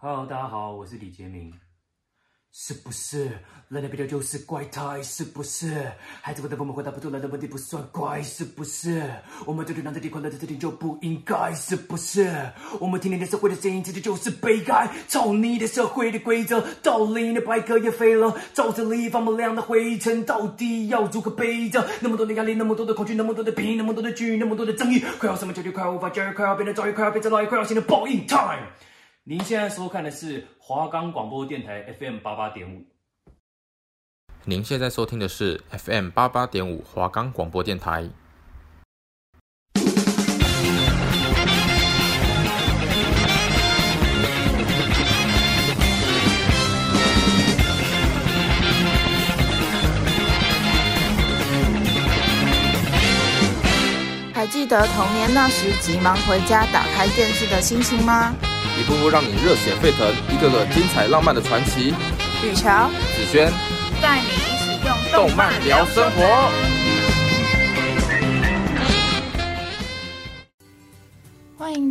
Hello，大家好，我是李杰明。是不是人类比较就是怪胎？是不是孩子们的父母回答不出来的问题不算怪？是不是我们对对让这地快乐的这点就不应该？是不是我们听听的社会的声音，这就是悲哀？操你的社会的规则，道理的百科也飞了，沼泽里放不亮的灰尘，到底要如何背着？那么多的压力，那么多的恐惧，那么多的病，那么多的剧，那么多的争议，快要什么绝对，快要无法驾驭，快要变得遭遇，快要变成老，快要新的报应 time。您现在收看的是华冈广播电台 FM 八八点五。您现在收听的是 FM 八八点五华冈广播电台。还记得童年那时急忙回家打开电视的心情吗？一步步让你热血沸腾，一个个精彩浪漫的传奇。雨乔、子轩带你一起用动漫聊生活。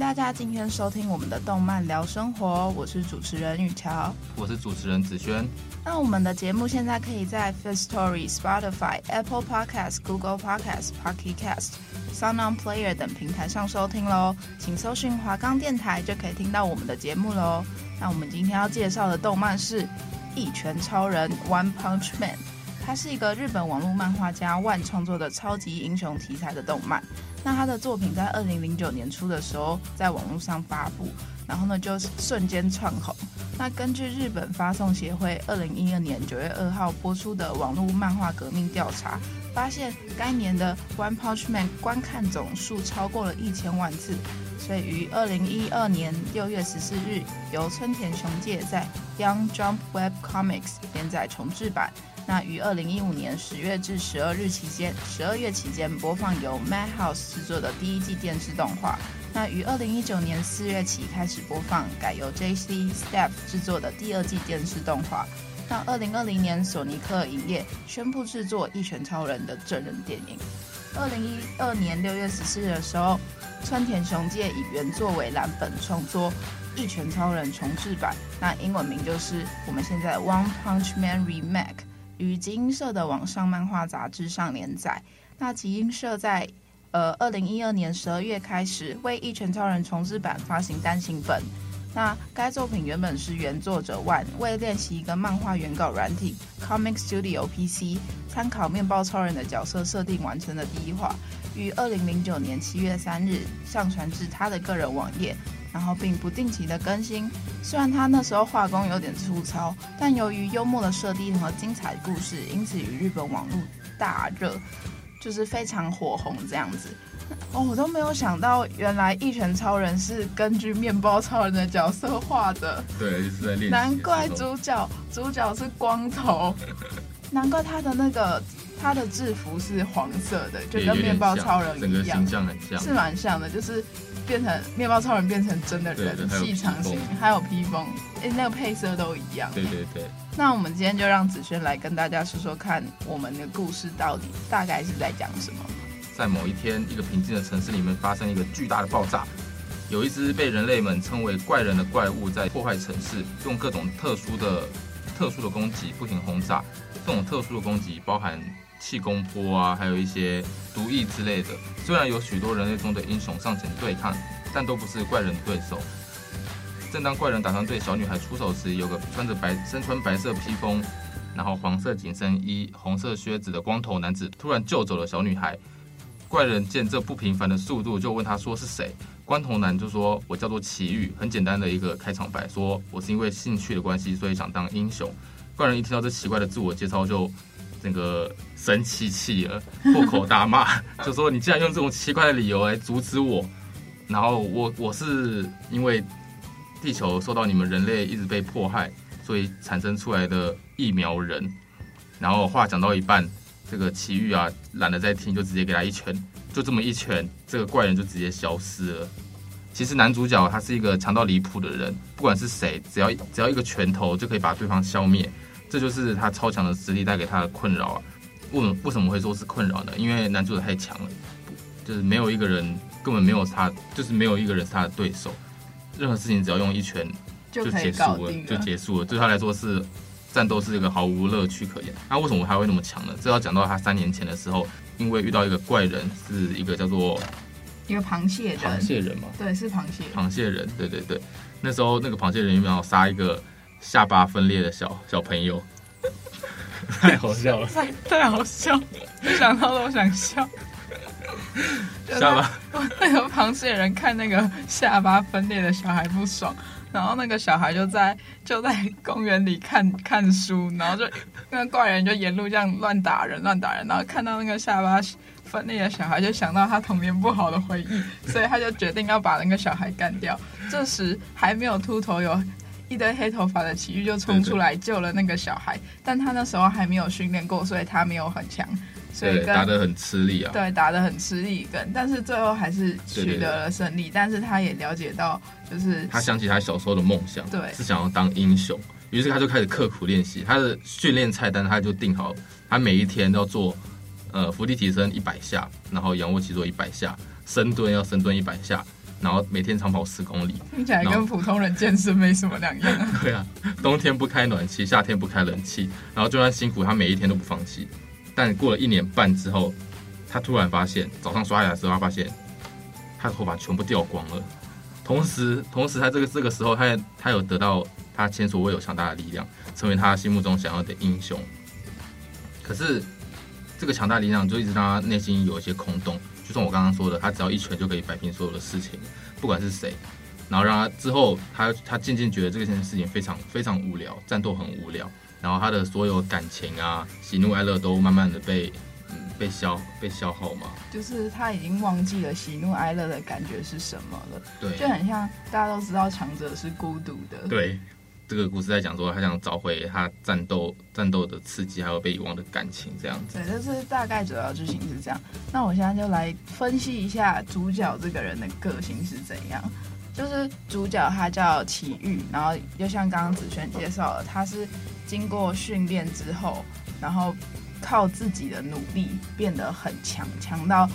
大家今天收听我们的动漫聊生活，我是主持人雨乔，我是主持人子轩。那我们的节目现在可以在 Firstory、Spotify、Apple Podcast、Google Podcast、Pocket Cast。SoundOn Player 等平台上收听喽，请搜寻华冈电台就可以听到我们的节目喽。那我们今天要介绍的动漫是《一拳超人》（One Punch Man），它是一个日本网络漫画家万创作的超级英雄题材的动漫。那他的作品在二零零九年初的时候在网络上发布，然后呢就瞬间窜红。那根据日本发送协会二零一二年九月二号播出的网络漫画革命调查。发现该年的《One Punch Man》观看总数超过了一千万次，所以于二零一二年六月十四日由村田雄介在 Young Jump Web Comics 连载重制版。那于二零一五年十月至十二日期间，十二月期间播放由 Madhouse 制作的第一季电视动画。那于二零一九年四月起开始播放，改由 JC Staff 制作的第二季电视动画。到二零二零年，索尼克影业宣布制作《一拳超人》的真人电影。二零一二年六月十四日的时候，村田雄介以原作为蓝本创作《一拳超人》重制版，那英文名就是我们现在《One Punch Man Remake》，于集英社的网上漫画杂志上连载。那集英社在呃二零一二年十二月开始为《一拳超人》重制版发行单行本。那该作品原本是原作者万为练习一个漫画原稿软体 Comic Studio PC，参考面包超人的角色设定完成的第一话，于二零零九年七月三日上传至他的个人网页，然后并不定期的更新。虽然他那时候画工有点粗糙，但由于幽默的设定和精彩故事，因此与日本网络大热，就是非常火红这样子。哦，我都没有想到，原来一拳超人是根据面包超人的角色画的。对，就是在练。难怪主角主角是光头，难怪他的那个他的制服是黄色的，就跟面包超人一样，整个形象很像，是蛮像的，就是变成面包超人变成真的人，细长型，还有披风，哎，那个配色都一样。对对对。那我们今天就让子轩来跟大家说说看，我们的故事到底大概是在讲什么。在某一天，一个平静的城市里面发生一个巨大的爆炸，有一只被人类们称为怪人的怪物在破坏城市，用各种特殊的、特殊的攻击不停轰炸。这种特殊的攻击包含气功波啊，还有一些毒液之类的。虽然有许多人类中的英雄上前对抗，但都不是怪人的对手。正当怪人打算对小女孩出手时，有个穿着白、身穿白色披风，然后黄色紧身衣、红色靴子的光头男子突然救走了小女孩。怪人见这不平凡的速度，就问他说是谁。光头男就说：“我叫做奇遇。”很简单的一个开场白，说我是因为兴趣的关系，所以想当英雄。怪人一听到这奇怪的自我介绍，就那个生气气了，破口大骂，就说：“你竟然用这种奇怪的理由来阻止我！然后我我是因为地球受到你们人类一直被迫害，所以产生出来的疫苗人。”然后话讲到一半。这个奇遇啊，懒得再听，就直接给他一拳，就这么一拳，这个怪人就直接消失了。其实男主角他是一个强到离谱的人，不管是谁，只要只要一个拳头就可以把对方消灭，这就是他超强的实力带给他的困扰啊。为什么为什么会说是困扰呢？因为男主角太强了，就是没有一个人根本没有他，就是没有一个人是他的对手。任何事情只要用一拳就就结束了，就结束了。对他来说是战斗是一个毫无乐趣可言。那为什么他会那么强呢？这要讲到他三年前的时候，因为遇到一个怪人，是一个叫做一个螃蟹人，螃蟹人嘛，对，是螃蟹。螃蟹人，对对对。那时候那个螃蟹人原本要杀一个下巴分裂的小小朋友？太好笑了，太太好笑了，想到都想笑。下巴，那个螃蟹人看那个下巴分裂的小孩不爽，然后那个小孩就在就在公园里看看书，然后就那个怪人就沿路这样乱打人乱打人，然后看到那个下巴分裂的小孩，就想到他童年不好的回忆，所以他就决定要把那个小孩干掉。这时还没有秃头，有一堆黑头发的奇遇就冲出来救了那个小孩，但他那时候还没有训练过，所以他没有很强。所以对，打得很吃力啊。对，打得很吃力，跟但是最后还是取得了胜利。对对对，但是他也了解到，就是他想起他小时候的梦想，对，是想要当英雄。于是他就开始刻苦练习，他的训练菜单他就定好，他每一天都要做，呃，伏地提升一百下，然后仰卧起坐一百下，深蹲要深蹲一百下，然后每天长跑十公里。听起来跟普通人健身没什么两样啊。对啊，冬天不开暖气，夏天不开冷气，然后就算辛苦，他每一天都不放弃。但过了一年半之后，他突然发现，早上刷牙的时候，他发现他的头发全部掉光了。同时，同时他这个这个时候，他也他有得到他前所未有强大的力量，成为他心目中想要的英雄。可是，这个强大力量就一直让他内心有一些空洞。就像我刚刚说的，他只要一拳就可以摆平所有的事情，不管是谁。然后让他之后，他他渐渐觉得这件事情非常非常无聊，战斗很无聊。然后他的所有感情啊，喜怒哀乐都慢慢的被，嗯，被消被消耗嘛。就是他已经忘记了喜怒哀乐的感觉是什么了。对，就很像大家都知道强者是孤独的。对，这个故事在讲说他想找回他战斗战斗的刺激，还有被遗忘的感情这样子。对，这是大概主要剧情是这样。那我现在就来分析一下主角这个人的个性是怎样。就是主角他叫祁煜，然后就像刚刚子轩介绍了，他是。经过训练之后，然后靠自己的努力变得很强，强到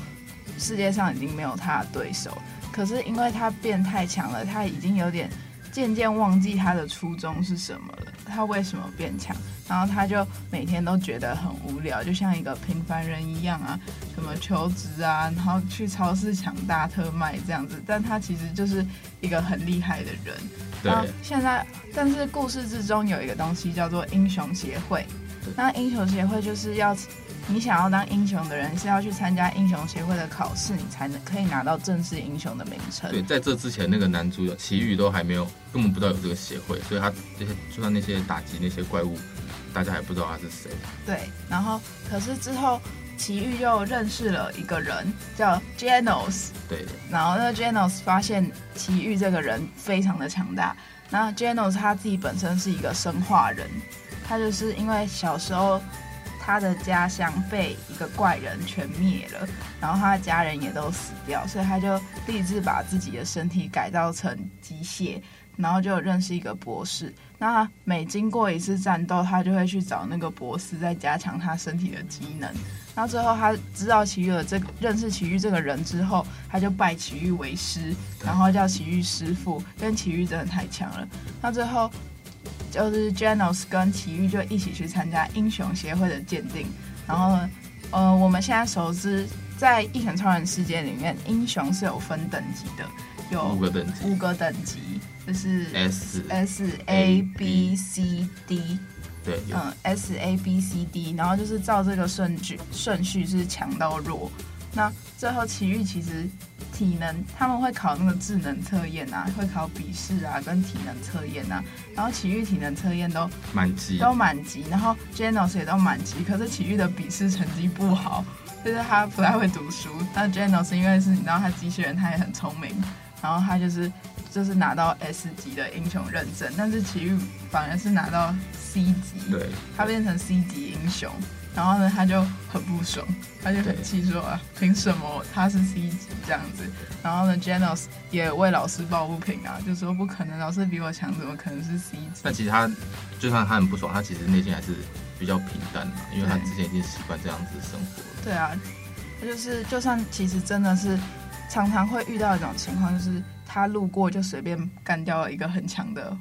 世界上已经没有他的对手。可是因为他变太强了，他已经有点渐渐忘记他的初衷是什么了。他为什么变强？然后他就每天都觉得很无聊，就像一个平凡人一样啊，什么求职啊，然后去超市抢大特卖这样子。但他其实就是一个很厉害的人。对。现在，但是故事之中有一个东西叫做英雄协会。那英雄协会就是要你想要当英雄的人是要去参加英雄协会的考试，你才能可以拿到正式英雄的名称。对，在这之前，那个男主角奇遇都还没有，根本不知道有这个协会，所以他这些就算那些打击那些怪物。大家还不知道他是谁。对，然后可是之后奇遇又认识了一个人叫 Genos。对。然后那 Genos 发现奇遇这个人非常的强大。那 Genos 他自己本身是一个生化人，他就是因为小时候他的家乡被一个怪人全灭了，然后他的家人也都死掉，所以他就立志把自己的身体改造成机械。然后就认识一个博士，那每经过一次战斗，他就会去找那个博士，再加强他身体的机能。那最后他知道奇遇的这个认识奇遇这个人之后，他就拜奇遇为师，然后叫奇遇师傅，因为祁煜真的太强了。那最后就是 Genos 跟奇遇就一起去参加英雄协会的鉴定。然后呢，呃，我们现在熟知在一拳超人世界里面，英雄是有分等级的，有五个等级，五个等级。就是 S S A B C D，对，嗯，S A B C D，然后就是照这个顺序顺序是强到弱。那最后奇遇其实体能他们会考那个智能测验啊，会考笔试啊，跟体能测验啊。然后奇遇体能测验都满级，都满级。然后 Genos 也都满级，可是奇遇的笔试成绩不好，就是他不太会读书。那 Genos 因为是你知道他机器人，他也很聪明，然后他就是。就是拿到 S 级的英雄认证，但是奇遇反而是拿到 C 级，对，他变成 C 级英雄，然后呢，他就很不爽，他就很气说啊，凭什么他是 C 级这样子？然后呢，Janos 也为老师抱不平啊，就说不可能，老师比我强，怎么可能是 C 级？但其实他就算他很不爽，他其实内心还是比较平淡的，因为他之前已经习惯这样子生活了。对啊，他就是就算其实真的是常常会遇到一种情况，就是。他路过就随便干掉了一个很强的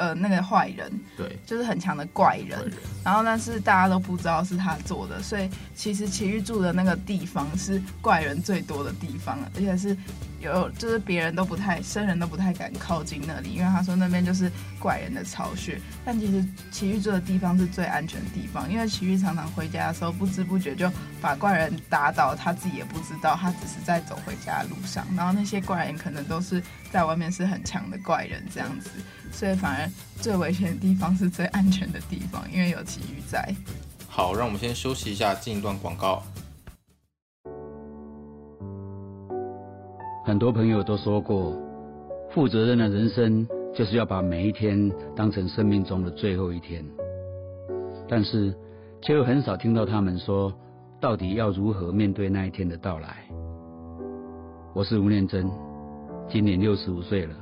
呃那个坏人，对，就是很强的怪人，人然后但是大家都不知道是他做的，所以其实奇遇住的那个地方是怪人最多的地方，而且是有就是别人都不太生人都不太敢靠近那里，因为他说那边就是怪人的巢穴。但其实奇遇住的地方是最安全的地方，因为奇遇常常回家的时候不知不觉就把怪人打倒，他自己也不知道，他只是在走回家的路上，然后那些怪人可能都是在外面是很强的怪人这样子。所以反而最危险的地方是最安全的地方，因为有奇遇在。好，让我们先休息一下，进一段广告。很多朋友都说过，负责任的人生就是要把每一天当成生命中的最后一天。但是，却又很少听到他们说，到底要如何面对那一天的到来。我是吴念真，今年六十五岁了。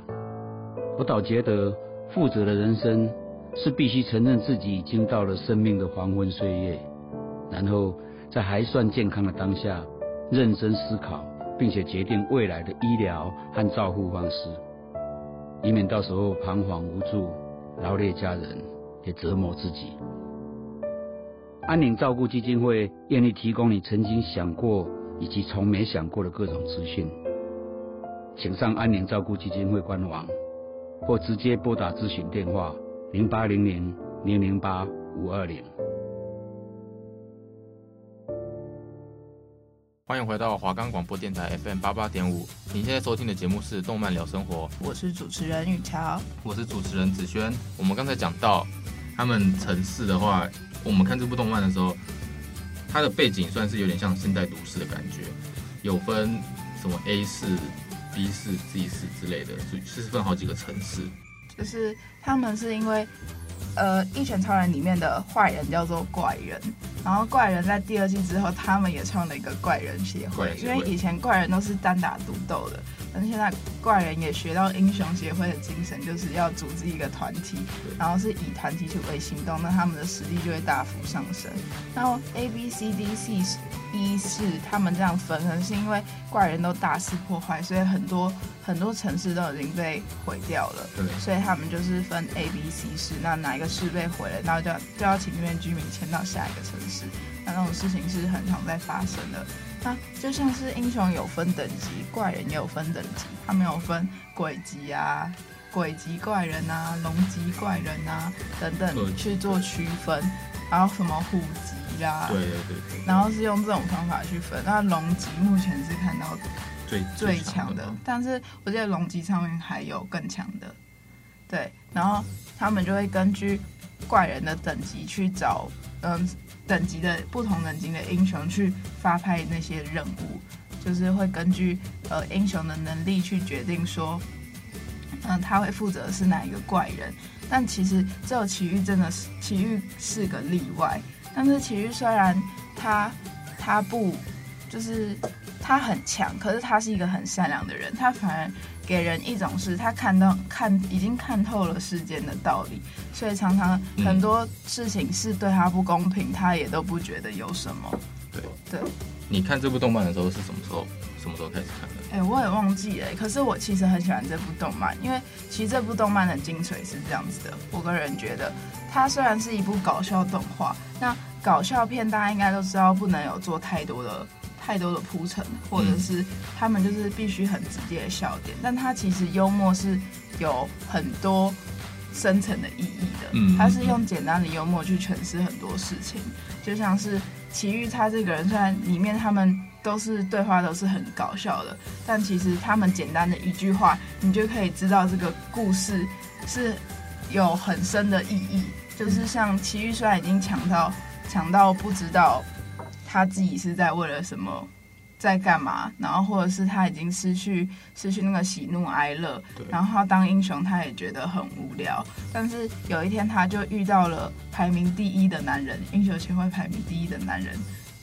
我倒觉得，负责的人生是必须承认自己已经到了生命的黄昏岁月，然后在还算健康的当下，认真思考，并且决定未来的医疗和照护方式，以免到时候彷徨无助，劳累家人，也折磨自己。安宁照顾基金会愿意提供你曾经想过以及从没想过的各种资讯，请上安宁照顾基金会官网。或直接拨打咨询电话零八零零零零八五二零。欢迎回到华冈广播电台 FM 八八点五，您现在收听的节目是《动漫聊生活》，我是主持人雨乔，我是主持人子轩。我们刚才讲到他们城市的话，我们看这部动漫的时候，它的背景算是有点像现代都市的感觉，有分什么 A 市。B 市、Z 市之类的，是分好几个城市。就是他们是因为，呃，《一拳超人》里面的坏人叫做怪人，然后怪人在第二季之后，他们也创了一个怪人协会。因为以前怪人都是单打独斗的，但是现在怪人也学到英雄协会的精神，就是要组织一个团体，然后是以团体去为行动，那他们的实力就会大幅上升。然后 A、B、C、D、C 是。一是他们这样分，可能是因为怪人都大肆破坏，所以很多很多城市都已经被毁掉了。对，所以他们就是分 A、B、C 市，那哪一个市被毁了，然后就要就要请那边居民迁到下一个城市。那那种事情是很常在发生的。那就像是英雄有分等级，怪人也有分等级，他们有分鬼级啊、鬼级怪人啊、龙级怪人啊等等去做区分，然后什么虎级。对对对，对，然后是用这种方法去分。那龙级目前是看到最最强的，但是我记得龙级上面还有更强的。对，然后他们就会根据怪人的等级去找，嗯，等级的不同等级的英雄去发派那些任务，就是会根据呃英雄的能力去决定说，嗯，他会负责是哪一个怪人。但其实只有奇遇真的是奇遇是个例外。但是奇遇虽然他他不就是他很强，可是他是一个很善良的人，他反而给人一种是他看到看已经看透了世间的道理，所以常常很多事情是对他不公平，他也都不觉得有什么。对对，你看这部动漫的时候是什么时候？什么时候开始看的？哎、欸，我也忘记了。可是我其实很喜欢这部动漫，因为其实这部动漫的精髓是这样子的。我个人觉得，它虽然是一部搞笑动画，那搞笑片大家应该都知道，不能有做太多的、太多的铺陈，或者是他们就是必须很直接的笑点。但他其实幽默是有很多深层的意义的。嗯，它是用简单的幽默去诠释很多事情，就像是奇遇他这个人，虽然里面他们。都是对话都是很搞笑的，但其实他们简单的一句话，你就可以知道这个故事是有很深的意义。就是像奇遇虽然已经强到强到不知道他自己是在为了什么在干嘛，然后或者是他已经失去失去那个喜怒哀乐，然后他当英雄他也觉得很无聊。但是有一天他就遇到了排名第一的男人，英雄协会排名第一的男人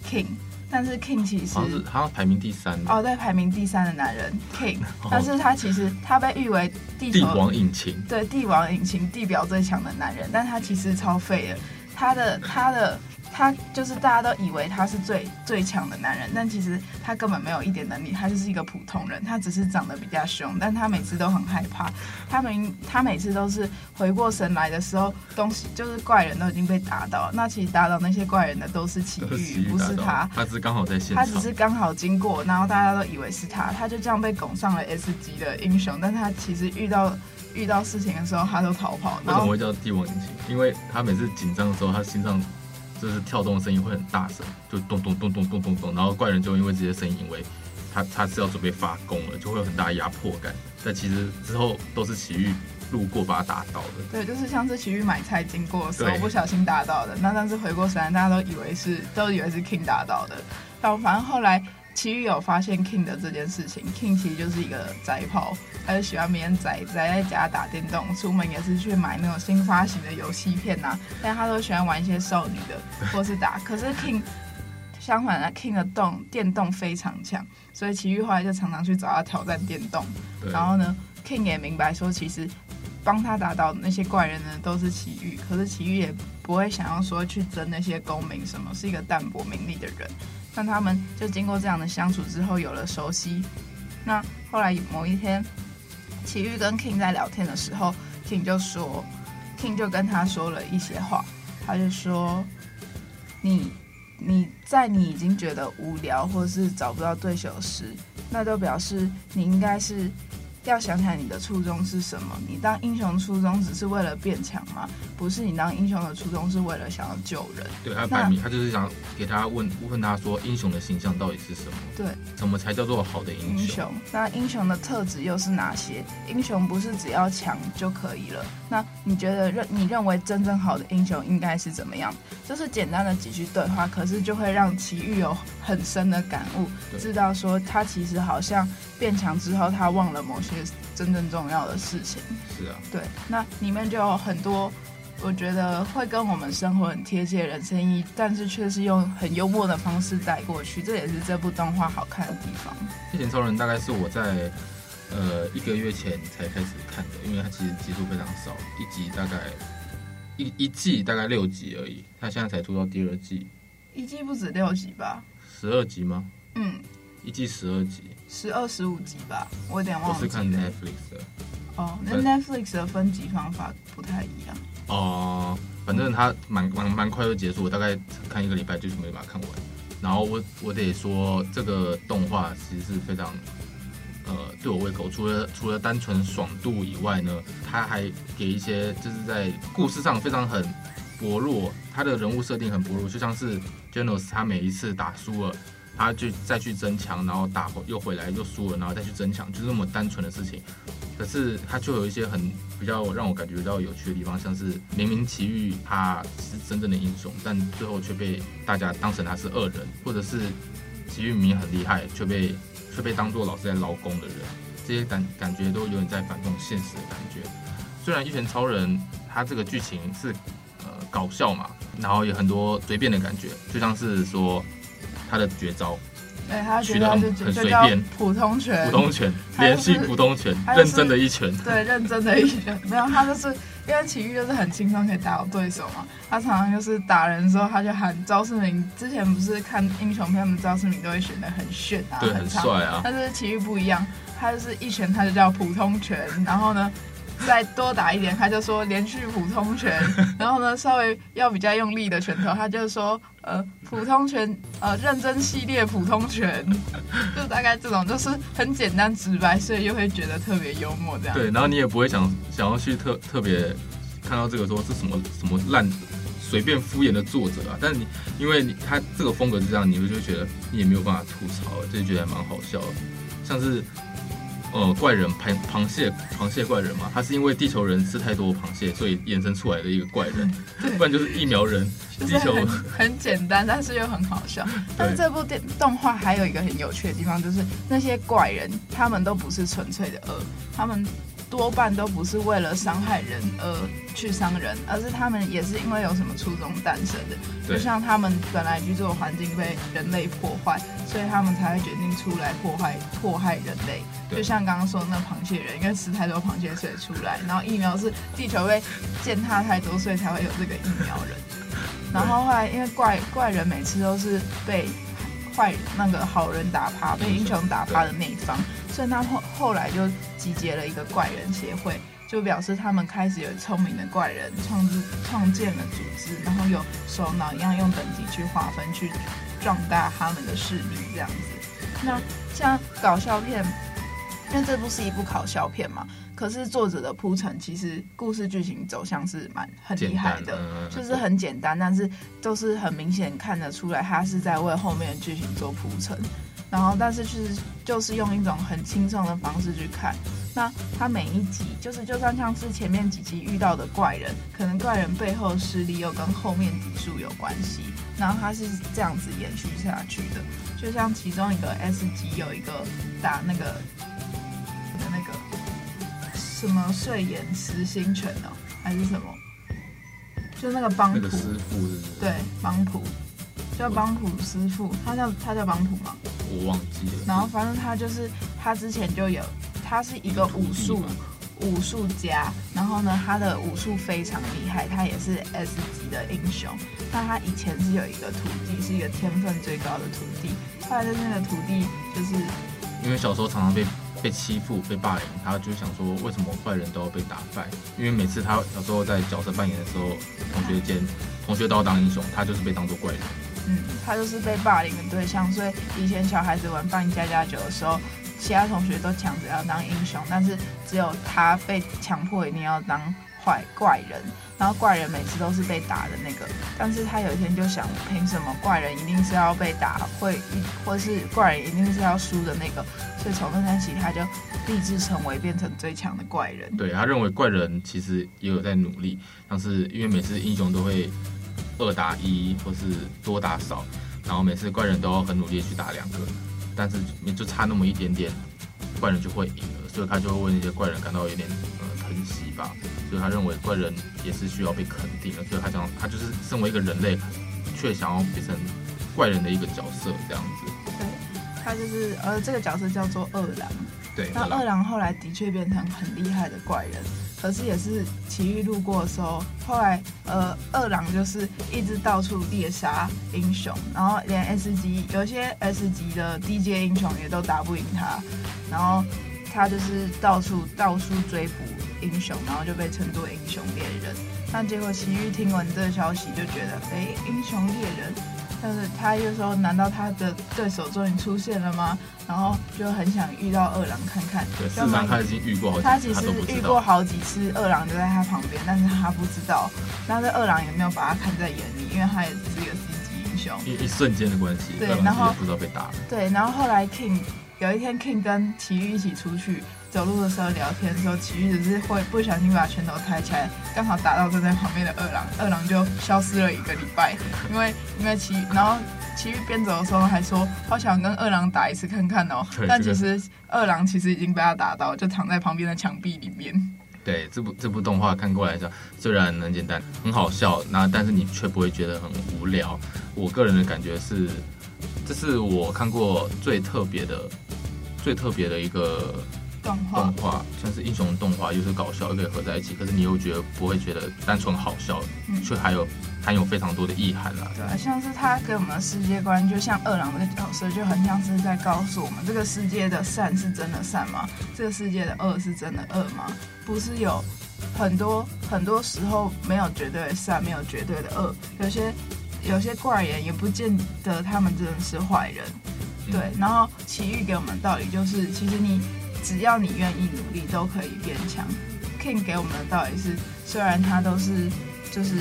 King。但是 King 其实好像是好像排名第三哦，对，排名第三的男人 King，但是他其实他被誉为地球帝王引擎，对，帝王引擎地表最强的男人，但他其实超废的，他的他的他就是大家都以为他是最最强的男人，但其实他根本没有一点能力，他就是一个普通人，他只是长得比较凶，但他每次都很害怕，他们他每次都是回过神来的时候，东西就是怪人都已经被打倒，那其实打倒那些怪人的都是奇遇，不是他，他只是刚好在现场，他只是刚好经过，然后大家都以为是他，他就这样被拱上了 S 级的英雄，但他其实遇到。遇到事情的时候，他都逃跑。为什么会叫帝王引擎？因为他每次紧张的时候，他心脏就是跳动的声音会很大声，就咚咚咚咚咚咚咚。然后怪人就因为这些声音，因为他他是要准备发功了，就会有很大压迫感。但其实之后都是奇遇路过把他打倒的。对，就是像是奇遇买菜经过的时候不小心打倒的。那但是回过神来，大家都以为是都以为是 King 打倒的。然后反正后来。奇遇有发现 King 的这件事情，King 其实就是一个宅炮，他就喜欢每天宅宅在家打电动，出门也是去买那种新发行的游戏片呐、啊，但他都喜欢玩一些少女的 或是打。可是 King 相反的，King 的动电动非常强，所以奇遇后来就常常去找他挑战电动。然后呢，King 也明白说，其实帮他打倒那些怪人呢都是奇遇，可是奇遇也不会想要说去争那些功名什么，是一个淡泊名利的人。那他们就经过这样的相处之后，有了熟悉。那后来某一天，奇遇跟 King 在聊天的时候，King 就说，King 就跟他说了一些话。他就说，你你在你已经觉得无聊或是找不到对手时，那就表示你应该是。要想想你的初衷是什么？你当英雄初衷只是为了变强吗？不是，你当英雄的初衷是为了想要救人。对，他摆明，他就是想给他问问他说，英雄的形象到底是什么？对，什么才叫做好的英雄？英雄，那英雄的特质又是哪些？英雄不是只要强就可以了。那你觉得认你认为真正好的英雄应该是怎么样？就是简单的几句对话，可是就会让奇遇有很深的感悟，知道说他其实好像变强之后，他忘了某些。真正重要的事情是啊，对，那里面就有很多，我觉得会跟我们生活很贴切的人生意，但是却是用很幽默的方式带过去，这也是这部动画好看的地方。《一拳超人》大概是我在呃一个月前才开始看的，因为它其实集数非常少，一集大概一一季大概六集而已，它现在才出到第二季，一季不止六集吧？十二集吗？嗯。一季十二集，十二十五集吧，我有点忘了。我是看 Netflix 的。哦，那 Netflix 的分级方法不太一样。哦，反正它蛮蛮蛮快就结束，我大概看一个礼拜就是没把它看完。然后我我得说，这个动画其实是非常呃对我胃口，除了除了单纯爽度以外呢，它还给一些就是在故事上非常很薄弱，它的人物设定很薄弱，就像是 Genos 他每一次打输了。他就再去增强，然后打又回来又输了，然后再去增强，就是那么单纯的事情。可是他就有一些很比较让我感觉到有趣的地方，像是明明奇遇他是真正的英雄，但最后却被大家当成他是恶人，或者是奇遇明明很厉害，却被却被当做老是在捞功的人，这些感感觉都有点在反动现实的感觉。虽然一拳超人他这个剧情是呃搞笑嘛，然后有很多随便的感觉，就像是说。他的绝招，对，他取得很很随便，普通拳，普通拳，连续普通拳，认真的一拳，对，认真的一拳，没有，他就是因为奇遇就是很轻松可以打到对手嘛，他常常就是打人的时候，他就喊招式名，之前不是看英雄片，他们招式名都会选的很炫啊，对，很帅啊，但是奇遇不一样，他就是一拳他就叫普通拳，然后呢。再多打一点，他就说连续普通拳，然后呢，稍微要比较用力的拳头，他就说呃普通拳，呃认真系列普通拳，就大概这种，就是很简单直白，所以又会觉得特别幽默这样。对，然后你也不会想想要去特特别看到这个说是什么什么烂随便敷衍的作者啊，但是你因为你他这个风格是这样，你会就觉得你也没有办法吐槽，就觉得还蛮好笑的，像是。呃，怪人螃螃蟹螃蟹怪人嘛，他是因为地球人吃太多螃蟹，所以衍生出来的一个怪人，不然就是疫苗人。地球很，很简单，但是又很好笑。但是这部电动画还有一个很有趣的地方，就是那些怪人他们都不是纯粹的恶，他们。多半都不是为了伤害人而去伤人，而是他们也是因为有什么初衷诞生的。就像他们本来居住的环境被人类破坏，所以他们才会决定出来破坏迫害人类。就像刚刚说的那螃蟹人，因为吃太多螃蟹所以出来，然后疫苗是地球被践踏太多，所以才会有这个疫苗人。然后后来因为怪怪人每次都是被坏那个好人打趴，被英雄打趴的那一方，所以他后后来就集结了一个怪人协会，就表示他们开始有聪明的怪人创制创建了组织，然后有首脑一样用等级去划分，去壮大他们的势力这样子。那像搞笑片，因为这部是一部搞笑片嘛。可是作者的铺陈，其实故事剧情走向是蛮很厉害的，就是很简单，但是都是很明显看得出来，他是在为后面的剧情做铺陈。然后，但是就是就是用一种很轻松的方式去看。那他每一集，就是就算像是前面几集遇到的怪人，可能怪人背后势力又跟后面集数有关系，然后他是这样子延续下去的。就像其中一个 S 级有一个打那个的那个。什么睡眼实心拳哦，还是什么？就那个帮普，那个师傅是是？对，帮普叫帮普师傅，他叫他叫帮普吗？我忘记了。然后反正他就是他之前就有，他是一个武术武术家，然后呢，他的武术非常厉害，他也是 S 级的英雄。但他以前是有一个徒弟，是一个天分最高的徒弟。后来的那个徒弟就是因为小时候常常被。被欺负、被霸凌，他就想说，为什么坏人都要被打败？因为每次他小时候在角色扮演的时候，同学间同学都要当英雄，他就是被当做怪人。嗯，他就是被霸凌的对象。所以以前小孩子玩扮家家酒的时候，其他同学都抢着要当英雄，但是只有他被强迫一定要当坏怪人。然后怪人每次都是被打的那个，但是他有一天就想，凭什么怪人一定是要被打，会或是怪人一定是要输的那个？所以从那天起，他就立志成为变成最强的怪人。对，他认为怪人其实也有在努力，但是因为每次英雄都会二打一或是多打少，然后每次怪人都要很努力去打两个，但是你就差那么一点点，怪人就会赢了，所以他就会为那些怪人感到有点呃疼惜吧。所以他认为怪人也是需要被肯定的，所以他想他就是身为一个人类，却想要变成怪人的一个角色这样子。对，他就是呃这个角色叫做二郎。对，那二郎后来的确变成很厉害的怪人，可是也是奇遇路过的时候，后来呃二郎就是一直到处猎杀英雄，然后连 S 级有些 S 级的低阶英雄也都打不赢他，然后他就是到处到处追捕。英雄，然后就被称作英雄猎人。但结果奇遇听闻这个消息，就觉得，哎，英雄猎人，但是他又说，难道他的对手终于出现了吗？然后就很想遇到二郎看看。对，事实上他已经遇过好几次，他其实遇过好几次，二郎就在他旁边，但是他不知道。那这二郎也没有把他看在眼里，因为他也只是一个 C 级英雄。一一瞬间的关系，对，然后不知道被打。对，然后后来 King 有一天 King 跟奇遇一起出去。走路的时候聊天的时候，奇遇只是会不小心把拳头抬起来，刚好打到站在旁边的二郎，二郎就消失了一个礼拜。因为因为奇，然后奇遇边走的时候还说，好想跟二郎打一次看看哦。但其实二郎其实已经被他打到，就躺在旁边的墙壁里面。对，这部这部动画看过来说，虽然很简单，很好笑，那但是你却不会觉得很无聊。我个人的感觉是，这是我看过最特别的、最特别的一个。动画像是英雄动画，又是搞笑，又可以合在一起。可是你又觉得不会觉得单纯好笑，却、嗯、还有含有非常多的意涵啦。对，像是他给我们的世界观，就像二郎这个角色，就很像是在告诉我们，这个世界的善是真的善吗？这个世界的恶是真的恶吗？不是有很多很多时候没有绝对的善，没有绝对的恶。有些有些怪人也不见得他们真的是坏人。对，嗯、然后奇遇给我们的道理就是，其实你。只要你愿意努力，都可以变强。King 给我们的道理是，虽然他都是，就是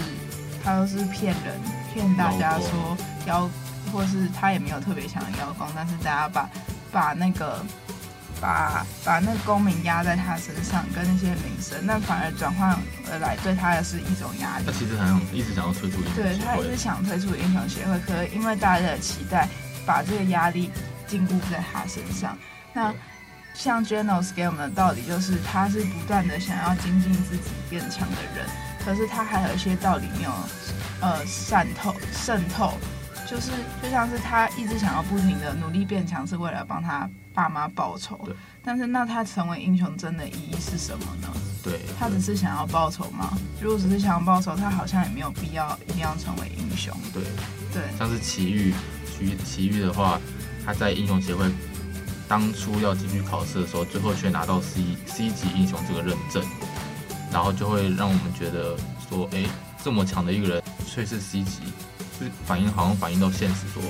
他都是骗人，骗大家说邀，或是他也没有特别强的妖功，但是大家把把那个把把那个功名压在他身上，跟那些名声，那反而转换而来对他的是一种压力。他其实好像一直想要退出英雄，对他一直想退出英雄协会，可是因为大家的期待，把这个压力禁锢在他身上，那。像 Jenos 给我们的道理就是，他是不断的想要精进自己变强的人，可是他还有一些道理没有，呃，渗透渗透，就是就像是他一直想要不停的努力变强，是为了帮他爸妈报仇。对。但是那他成为英雄真的意义是什么呢？对，他只是想要报仇吗？如果只是想要报仇，他好像也没有必要一定要成为英雄。对对，像是奇遇，奇奇遇的话，他在英雄协会当初要进去考试的时候，最后却拿到 C C 级英雄这个认证，然后就会让我们觉得说，哎，这么强的一个人却是 C 级，就是反映好像反映到现实说，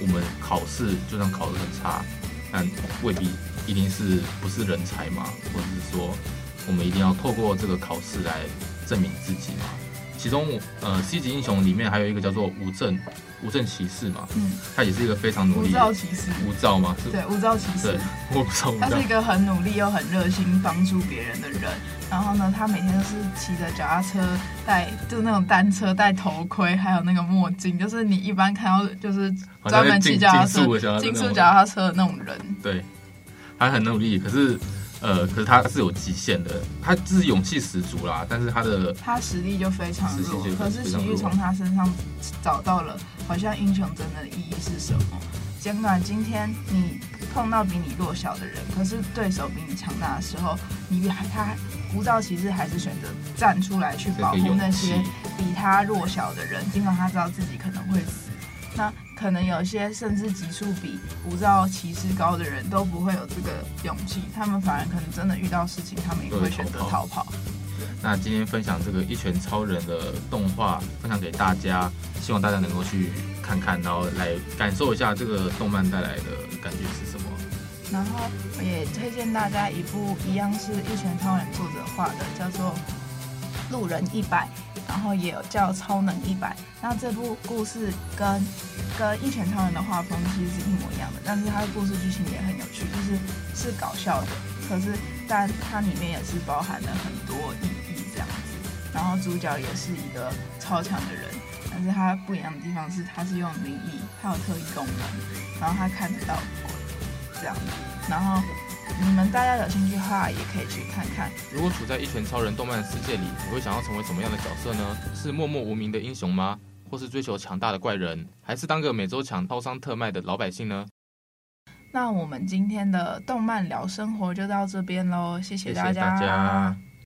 我们考试就算考得很差，但未必一定是不是人才嘛，或者是说。我们一定要透过这个考试来证明自己嘛。其中，呃，C 级英雄里面还有一个叫做无证无证骑士嘛，嗯，他也是一个非常努力。无照骑士。无照吗？对，无照骑士。对，我不知道。他是一个很努力又很热心帮助别人的人。然后呢，他每天都是骑着脚踏车，戴就是那种单车，戴头盔，还有那个墨镜，就是你一般看到就是专门骑脚踏车、竞速脚踏车的那种人。对，他很努力，可是。呃，可是他是有极限的，他就是勇气十足啦，但是他的他实力就非常弱。可是奇遇从他身上找到了，好像英雄真的意义是什么？尽管今天你碰到比你弱小的人，可是对手比你强大的时候，你还他无照骑士还是选择站出来去保护那些比他弱小的人，尽管他知道自己可能会死。那可能有些甚至级数比无照骑士高的人都不会有这个勇气，他们反而可能真的遇到事情，他们也会选择逃跑。那今天分享这个《一拳超人》的动画，分享给大家，希望大家能够去看看，然后来感受一下这个动漫带来的感觉是什么。然后我也推荐大家一部一样是一拳超人作者画的，叫做《路人一百》。然后也有叫《超能一百》，那这部故事跟跟《一拳超人》的画风其实是一模一样的，但是它的故事剧情也很有趣，就是是搞笑的，可是但它里面也是包含了很多意义这样子。然后主角也是一个超强的人，但是他不一样的地方是他是用灵异，他有特异功能，然后他看得到鬼这样子，然后。你们大家有兴趣的话，也可以去看看。如果处在一拳超人动漫世界里，你会想要成为什么样的角色呢？是默默无名的英雄吗？或是追求强大的怪人？还是当个每周抢超商特卖的老百姓呢？那我们今天的动漫聊生活就到这边喽，谢谢大家。谢谢大家。